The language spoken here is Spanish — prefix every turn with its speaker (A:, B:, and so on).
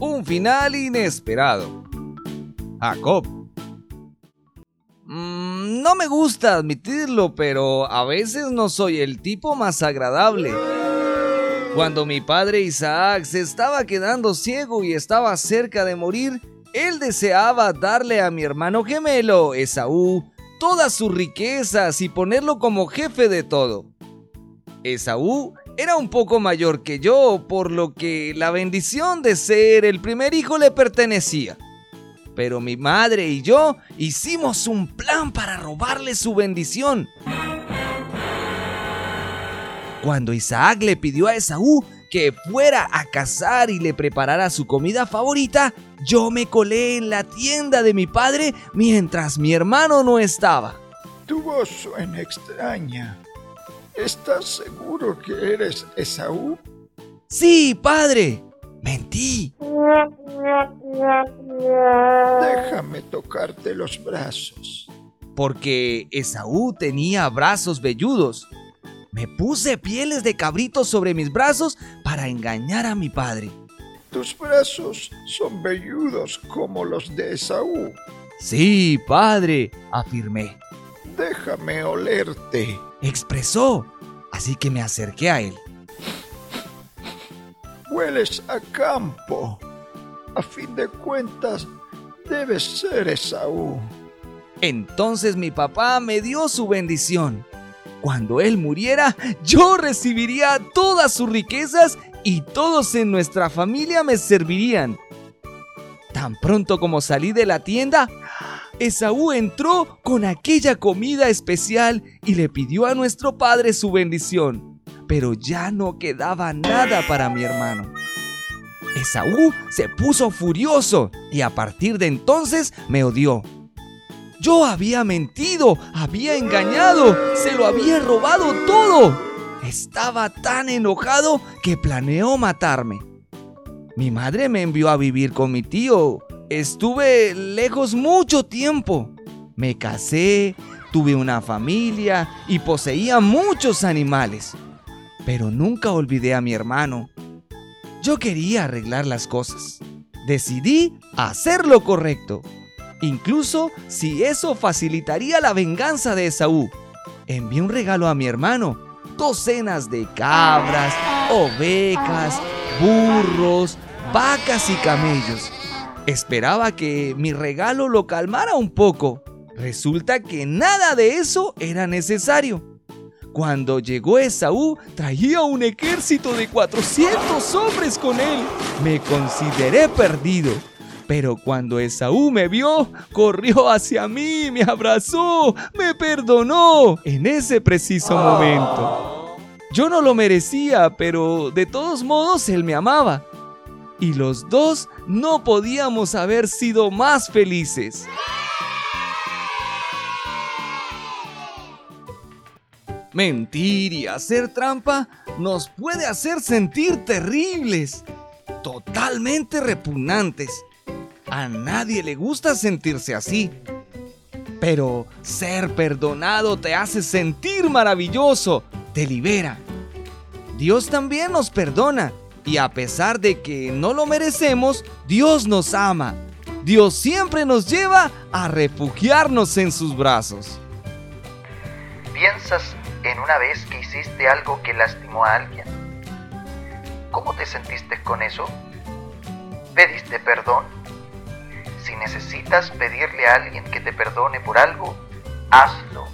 A: Un final inesperado. Jacob. Mm, no me gusta admitirlo, pero a veces no soy el tipo más agradable. Cuando mi padre Isaac se estaba quedando ciego y estaba cerca de morir, él deseaba darle a mi hermano gemelo, Esaú, todas sus riquezas y ponerlo como jefe de todo. Esaú era un poco mayor que yo, por lo que la bendición de ser el primer hijo le pertenecía. Pero mi madre y yo hicimos un plan para robarle su bendición. Cuando Isaac le pidió a Esaú que fuera a cazar y le preparara su comida favorita, yo me colé en la tienda de mi padre mientras mi hermano no estaba.
B: Tu voz suena extraña. ¿Estás seguro que eres Esaú?
A: Sí, padre. Mentí.
B: Déjame tocarte los brazos.
A: Porque Esaú tenía brazos velludos. Me puse pieles de cabrito sobre mis brazos para engañar a mi padre.
B: Tus brazos son velludos como los de Esaú.
A: Sí, padre, afirmé.
B: Déjame olerte
A: expresó, así que me acerqué a él.
B: Hueles a campo. A fin de cuentas, debes ser Esaú.
A: Entonces mi papá me dio su bendición. Cuando él muriera, yo recibiría todas sus riquezas y todos en nuestra familia me servirían. Tan pronto como salí de la tienda, Esaú entró con aquella comida especial y le pidió a nuestro padre su bendición, pero ya no quedaba nada para mi hermano. Esaú se puso furioso y a partir de entonces me odió. Yo había mentido, había engañado, se lo había robado todo. Estaba tan enojado que planeó matarme. Mi madre me envió a vivir con mi tío Estuve lejos mucho tiempo. Me casé, tuve una familia y poseía muchos animales. Pero nunca olvidé a mi hermano. Yo quería arreglar las cosas. Decidí hacer lo correcto. Incluso si eso facilitaría la venganza de Esaú. Envié un regalo a mi hermano. Docenas de cabras, ovejas, burros, vacas y camellos Esperaba que mi regalo lo calmara un poco. Resulta que nada de eso era necesario. Cuando llegó Esaú, traía un ejército de 400 hombres con él. Me consideré perdido. Pero cuando Esaú me vio, corrió hacia mí, me abrazó, me perdonó en ese preciso momento. Yo no lo merecía, pero de todos modos él me amaba y los dos no podíamos haber sido más felices. Mentir y hacer trampa nos puede hacer sentir terribles, totalmente repugnantes. A nadie le gusta sentirse así. Pero ser perdonado te hace sentir maravilloso, te libera. Dios también nos perdona y a pesar de que no lo merecemos, Dios nos ama. Dios siempre nos lleva a refugiarnos en sus brazos.
C: ¿Piensas en una vez que hiciste algo que lastimó a alguien? ¿Cómo te sentiste con eso? ¿Pediste perdón? Si necesitas pedirle a alguien que te perdone por algo, hazlo